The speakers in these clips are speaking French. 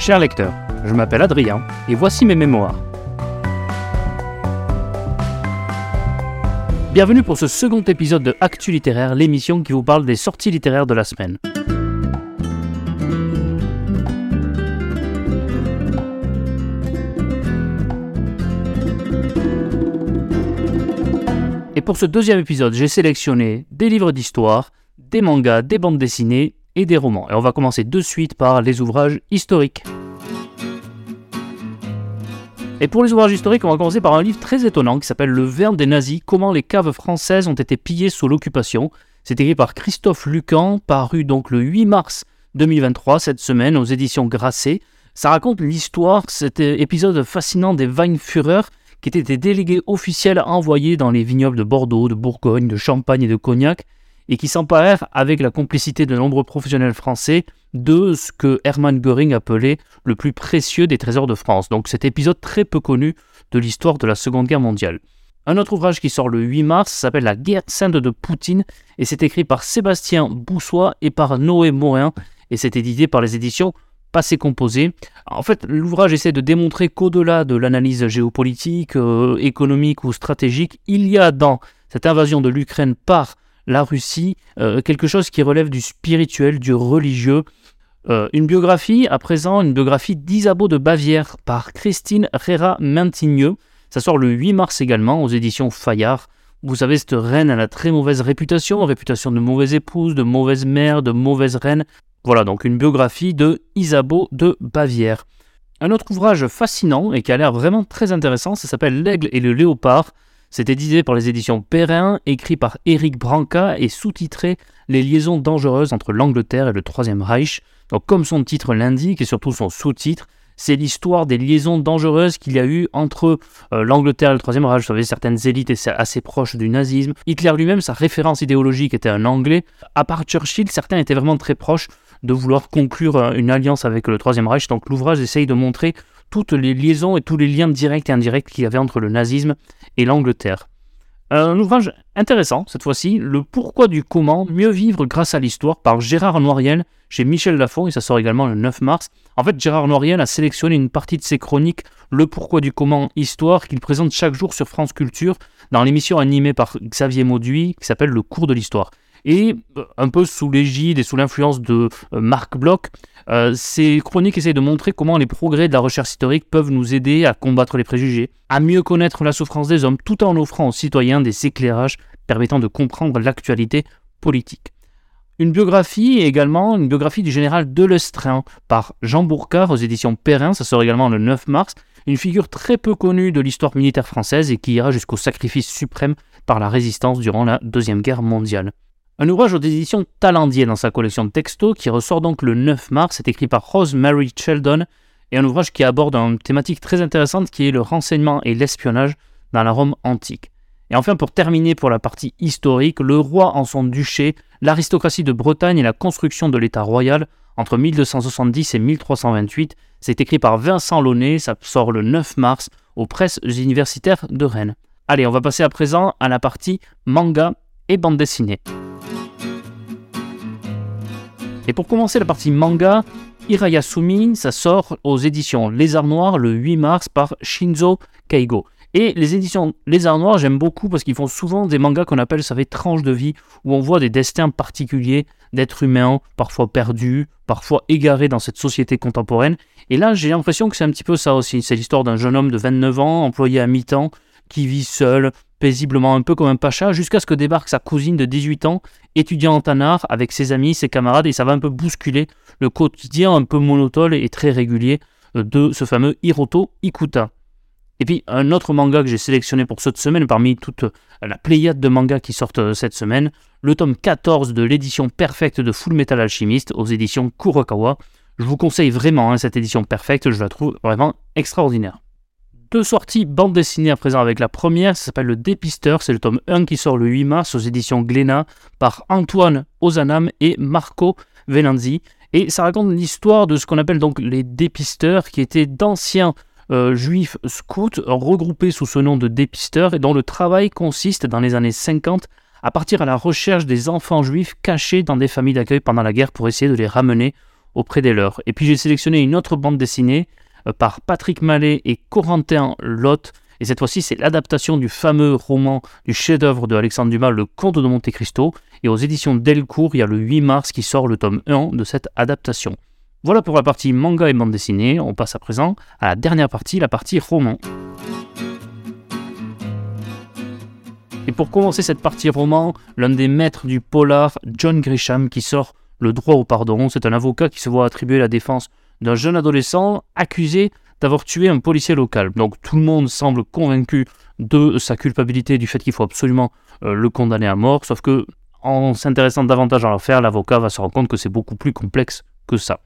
Cher lecteur, je m'appelle Adrien et voici mes mémoires. Bienvenue pour ce second épisode de Actu littéraire, l'émission qui vous parle des sorties littéraires de la semaine. Et pour ce deuxième épisode, j'ai sélectionné des livres d'histoire, des mangas, des bandes dessinées et des romans. Et on va commencer de suite par les ouvrages historiques. Et pour les ouvrages historiques, on va commencer par un livre très étonnant qui s'appelle Le verbe des nazis, comment les caves françaises ont été pillées sous l'occupation. C'est écrit par Christophe Lucan, paru donc le 8 mars 2023, cette semaine, aux éditions Grasset. Ça raconte l'histoire, cet épisode fascinant des Weinführer, qui étaient des délégués officiels envoyés dans les vignobles de Bordeaux, de Bourgogne, de Champagne et de Cognac, et qui s'emparèrent, avec la complicité de nombreux professionnels français, de ce que Hermann Göring appelait le plus précieux des trésors de France. Donc cet épisode très peu connu de l'histoire de la Seconde Guerre mondiale. Un autre ouvrage qui sort le 8 mars s'appelle La guerre sainte de Poutine et c'est écrit par Sébastien Boussois et par Noé Morin et c'est édité par les éditions Passé Composé. En fait, l'ouvrage essaie de démontrer qu'au-delà de l'analyse géopolitique, euh, économique ou stratégique, il y a dans cette invasion de l'Ukraine par la Russie, euh, quelque chose qui relève du spirituel, du religieux. Euh, une biographie, à présent, une biographie d'Isabeau de Bavière par Christine Rera Maintigneux. Ça sort le 8 mars également aux éditions Fayard. Vous savez, cette reine a la très mauvaise réputation, réputation de mauvaise épouse, de mauvaise mère, de mauvaise reine. Voilà donc une biographie de Isabeau de Bavière. Un autre ouvrage fascinant et qui a l'air vraiment très intéressant, ça s'appelle L'Aigle et le Léopard. C'est édité par les éditions Perrin, écrit par Éric Branca et sous-titré Les liaisons dangereuses entre l'Angleterre et le Troisième Reich. Donc comme son titre l'indique et surtout son sous-titre, c'est l'histoire des liaisons dangereuses qu'il y a eu entre euh, l'Angleterre et le Troisième Reich. Vous savez, certaines élites étaient assez proches du nazisme. Hitler lui-même, sa référence idéologique était un Anglais. À part Churchill, certains étaient vraiment très proches de vouloir conclure euh, une alliance avec le Troisième Reich. Donc l'ouvrage essaye de montrer toutes les liaisons et tous les liens directs et indirects qu'il y avait entre le nazisme et l'Angleterre. Un ouvrage intéressant, cette fois-ci, Le pourquoi du comment, mieux vivre grâce à l'histoire, par Gérard Noiriel, chez Michel Lafon, et ça sort également le 9 mars. En fait, Gérard Noiriel a sélectionné une partie de ses chroniques, Le pourquoi du comment, histoire, qu'il présente chaque jour sur France Culture, dans l'émission animée par Xavier Mauduit, qui s'appelle Le cours de l'histoire. Et euh, un peu sous l'égide et sous l'influence de euh, Marc Bloch, euh, ces chroniques essayent de montrer comment les progrès de la recherche historique peuvent nous aider à combattre les préjugés, à mieux connaître la souffrance des hommes, tout en offrant aux citoyens des éclairages permettant de comprendre l'actualité politique. Une biographie également, une biographie du général Delestrin par Jean Bourcard aux éditions Perrin, ça sort également le 9 mars, une figure très peu connue de l'histoire militaire française et qui ira jusqu'au sacrifice suprême par la résistance durant la Deuxième Guerre mondiale. Un ouvrage aux éditions Talendier dans sa collection de textos qui ressort donc le 9 mars, c'est écrit par Rosemary Sheldon et un ouvrage qui aborde une thématique très intéressante qui est le renseignement et l'espionnage dans la Rome antique. Et enfin, pour terminer pour la partie historique, le roi en son duché, l'aristocratie de Bretagne et la construction de l'État royal entre 1270 et 1328, c'est écrit par Vincent Launay, ça sort le 9 mars aux presses universitaires de Rennes. Allez, on va passer à présent à la partie manga et bande dessinée. Et pour commencer la partie manga, Irayasumi, ça sort aux éditions Les Arts Noirs le 8 mars par Shinzo Keigo. Et les éditions Les Arts Noirs, j'aime beaucoup parce qu'ils font souvent des mangas qu'on appelle, ça fait tranches de vie, où on voit des destins particuliers d'êtres humains, parfois perdus, parfois égarés dans cette société contemporaine. Et là, j'ai l'impression que c'est un petit peu ça aussi. C'est l'histoire d'un jeune homme de 29 ans, employé à mi-temps, qui vit seul, paisiblement un peu comme un pacha, jusqu'à ce que débarque sa cousine de 18 ans, étudiante en art, avec ses amis, ses camarades, et ça va un peu bousculer le quotidien un peu monotone et très régulier euh, de ce fameux Hiroto Ikuta. Et puis un autre manga que j'ai sélectionné pour cette semaine, parmi toute la pléiade de mangas qui sortent euh, cette semaine, le tome 14 de l'édition perfecte de Full Metal Alchemist aux éditions Kurokawa. Je vous conseille vraiment hein, cette édition perfecte, je la trouve vraiment extraordinaire deux sorties bande dessinée à présent avec la première, ça s'appelle Le Dépisteur, c'est le tome 1 qui sort le 8 mars aux éditions Glénat par Antoine Ozanam et Marco Venanzi. Et ça raconte l'histoire de ce qu'on appelle donc les dépisteurs, qui étaient d'anciens euh, juifs scouts regroupés sous ce nom de dépisteurs et dont le travail consiste dans les années 50 à partir à la recherche des enfants juifs cachés dans des familles d'accueil pendant la guerre pour essayer de les ramener auprès des leurs. Et puis j'ai sélectionné une autre bande dessinée par Patrick Mallet et Corentin Lotte. Et cette fois-ci, c'est l'adaptation du fameux roman du chef-d'œuvre de Alexandre Dumas, Le Comte de Monte Cristo. Et aux éditions Delcourt, il y a le 8 mars qui sort le tome 1 de cette adaptation. Voilà pour la partie manga et bande dessinée. On passe à présent à la dernière partie, la partie roman. Et pour commencer cette partie roman, l'un des maîtres du polar, John Grisham, qui sort Le droit au pardon. C'est un avocat qui se voit attribuer la défense d'un jeune adolescent accusé d'avoir tué un policier local. Donc tout le monde semble convaincu de sa culpabilité, du fait qu'il faut absolument euh, le condamner à mort, sauf que en s'intéressant davantage à l'affaire, l'avocat va se rendre compte que c'est beaucoup plus complexe que ça.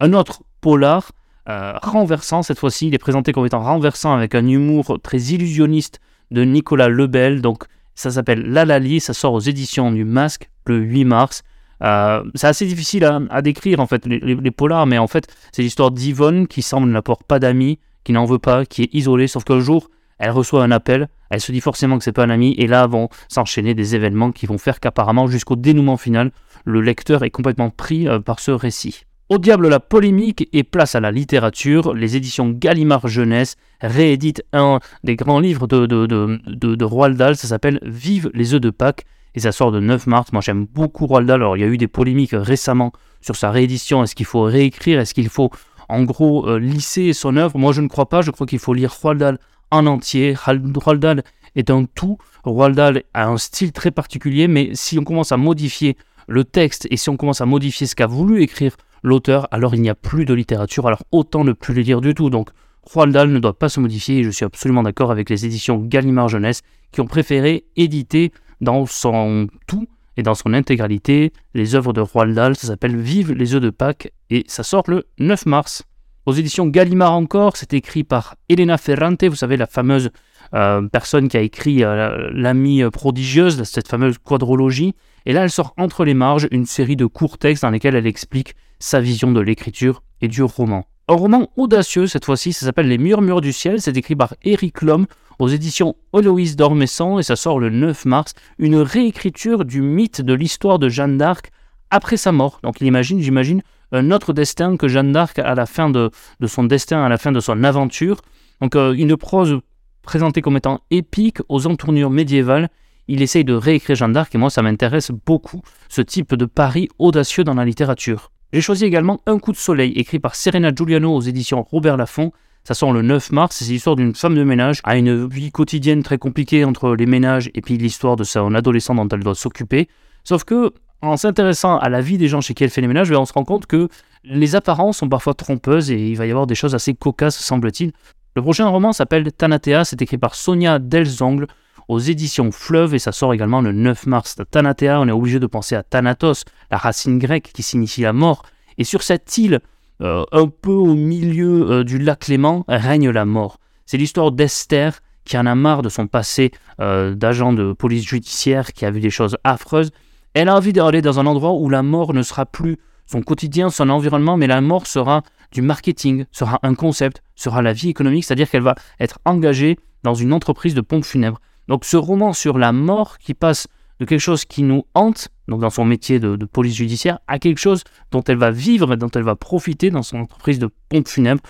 Un autre polar, euh, renversant cette fois-ci, il est présenté comme étant renversant avec un humour très illusionniste de Nicolas Lebel. Donc ça s'appelle Lalali, ça sort aux éditions du Masque le 8 mars. Euh, c'est assez difficile à, décrire en fait les, polars, mais en fait c'est l'histoire d'Yvonne qui semble n'apporte pas d'amis, qui n'en veut pas, qui est isolée, sauf qu'un jour elle reçoit un appel, elle se dit forcément que c'est pas un ami, et là vont s'enchaîner des événements qui vont faire qu'apparemment jusqu'au dénouement final, le lecteur est complètement pris euh, par ce récit. Au diable la polémique et place à la littérature, les éditions Gallimard Jeunesse rééditent un des grands livres de, de, de, Roald Dahl, ça s'appelle Vive les œufs de Pâques, et ça sort de 9 mars. Moi j'aime beaucoup Roald alors il y a eu des polémiques récemment sur sa réédition, est-ce qu'il faut réécrire, est-ce qu'il faut en gros euh, lisser son œuvre? Moi je ne crois pas, je crois qu'il faut lire Roald en entier. Roald est un tout, Roald a un style très particulier, mais si on commence à modifier le texte et si on commence à modifier ce qu'a voulu écrire l'auteur, alors il n'y a plus de littérature, alors autant ne plus le lire du tout. Donc Roald ne doit pas se modifier. Et je suis absolument d'accord avec les éditions Gallimard Jeunesse qui ont préféré éditer dans son tout et dans son intégralité les œuvres de Roald Dahl. Ça s'appelle Vive les œufs de Pâques et ça sort le 9 mars. Aux éditions Gallimard encore, c'est écrit par Elena Ferrante, vous savez, la fameuse euh, personne qui a écrit euh, L'amie prodigieuse, cette fameuse quadrologie. Et là, elle sort entre les marges une série de courts textes dans lesquels elle explique sa vision de l'écriture et du roman. Un roman audacieux cette fois-ci, ça s'appelle Les Murmures du ciel, c'est écrit par Eric Lhomme aux éditions Héloïse d'Ormesson et ça sort le 9 mars, une réécriture du mythe de l'histoire de Jeanne d'Arc après sa mort. Donc il imagine, j'imagine, un autre destin que Jeanne d'Arc à la fin de, son destin, à la fin de son aventure. Donc euh, une prose présentée comme étant épique aux entournures médiévales il essaye de réécrire Jeanne d'Arc et moi ça m'intéresse beaucoup, ce type de pari audacieux dans la littérature. J'ai choisi également Un coup de soleil, écrit par Serena Giuliano aux éditions Robert Laffont. Ça sort le 9 mars, c'est l'histoire d'une femme de ménage à une vie quotidienne très compliquée entre les ménages et puis l'histoire de son adolescent dont elle doit s'occuper. Sauf que, en s'intéressant à la vie des gens chez qui elle fait les ménages, ben, on se rend compte que les apparences sont parfois trompeuses et il va y avoir des choses assez cocasses, semble-t-il. Le prochain roman s'appelle Tanatea, c'est écrit par Sonia Delzongle aux éditions Fleuve et ça sort également le 9 mars. Thanatea, on est obligé de penser à Thanatos, la racine grecque qui signifie la mort. Et sur cette île, euh, un peu au milieu euh, du lac Léman, règne la mort. C'est l'histoire d'Esther qui en a marre de son passé euh, d'agent de police judiciaire, qui a vu des choses affreuses. Elle a envie d'aller dans un endroit où la mort ne sera plus son quotidien, son environnement, mais la mort sera du marketing, sera un concept, sera la vie économique, c'est-à-dire qu'elle va être engagée dans une entreprise de pompes funèbres. Donc ce roman sur la mort qui passe de quelque chose qui nous hante, donc dans son métier de, police judiciaire, à quelque chose dont elle va vivre et dont elle va profiter dans son entreprise de pompe funèbre.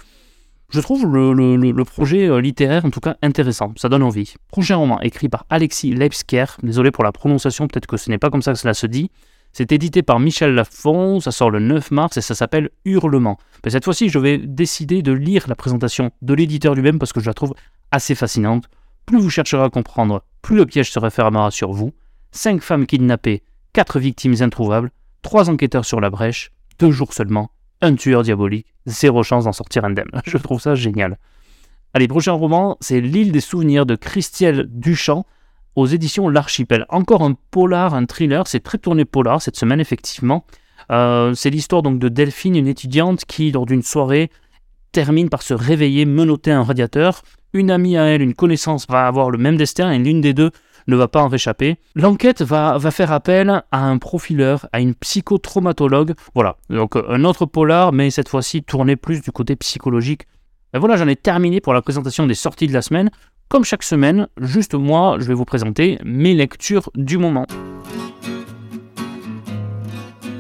Je trouve le, projet euh, littéraire en tout cas intéressant, ça donne envie. Prochain roman écrit par Alexis Leipsker, désolé pour la prononciation, peut-être que ce n'est pas comme ça que cela se dit. C'est édité par Michel Lafon, ça sort le 9 mars et ça s'appelle Hurlement. Mais cette fois-ci, je vais décider de lire la présentation de l'éditeur lui-même parce que je la trouve assez fascinante. Plus vous chercherez à comprendre, plus le piège se refermera sur vous. Cinq femmes kidnappées, quatre victimes introuvables, trois enquêteurs sur la brèche, deux jours seulement, un tueur diabolique, zéro chance d'en sortir indemne. Je trouve ça génial. Allez, prochain roman, c'est L'île des souvenirs de Christiel Duchamp aux éditions L'Archipel. Encore un polar, un thriller, c'est très tourné polar cette semaine effectivement. Euh, c'est l'histoire donc de Delphine, une étudiante qui, lors d'une soirée, termine par se réveiller, menotter un radiateur. Une amie à elle, une connaissance va avoir le même destin et l'une des deux ne va pas en réchapper. L'enquête va, va, faire appel à un profileur, à une psychotraumatologue. Voilà, donc un autre polar, mais cette fois-ci tourné plus du côté psychologique. Et voilà, j'en ai terminé pour la présentation des sorties de la semaine. Comme chaque semaine, juste moi, je vais vous présenter mes lectures du moment.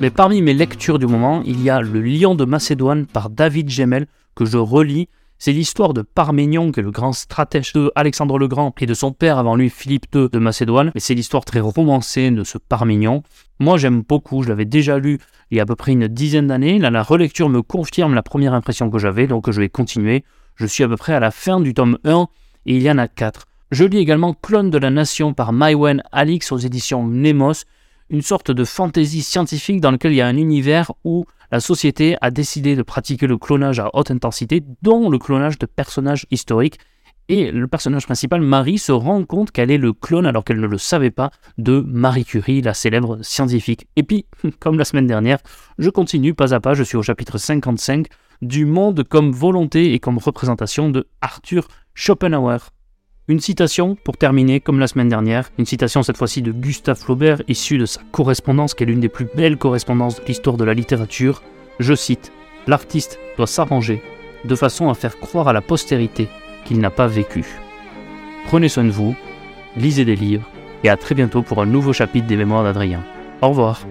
Mais parmi mes lectures du moment, il y a Le Lion de Macédoine par David Gemmel que je relis. C'est l'histoire de Parménion, qui est le grand stratège de Alexandre le Grand et de son père avant lui, Philippe II de Macédoine. Mais c'est l'histoire très romancée de ce Parménion. Moi, j'aime beaucoup. Je l'avais déjà lu il y a à peu près une dizaine d'années. Là, la relecture me confirme la première impression que j'avais, donc je vais continuer. Je suis à peu près à la fin du tome 1 et il y en a 4. Je lis également Clone de la Nation par Maïwen Alix aux éditions Nemos, une sorte de fantaisie scientifique dans lequel il y a un univers où la société a décidé de pratiquer le clonage à haute intensité, dont le clonage de personnages historiques. Et le personnage principal, Marie, se rend compte qu'elle est le clone, alors qu'elle ne le savait pas, de Marie Curie, la célèbre scientifique. Et puis, comme la semaine dernière, je continue pas à pas, je suis au chapitre 55 du monde comme volonté et comme représentation de Arthur Schopenhauer. Une citation pour terminer, comme la semaine dernière, une citation cette fois-ci de Gustave Flaubert, issue de sa correspondance, qui est l'une des plus belles correspondances de l'histoire de la littérature. Je cite L'artiste doit s'arranger de façon à faire croire à la postérité qu'il n'a pas vécu. Prenez soin de vous, lisez des livres, et à très bientôt pour un nouveau chapitre des Mémoires d'Adrien. Au revoir.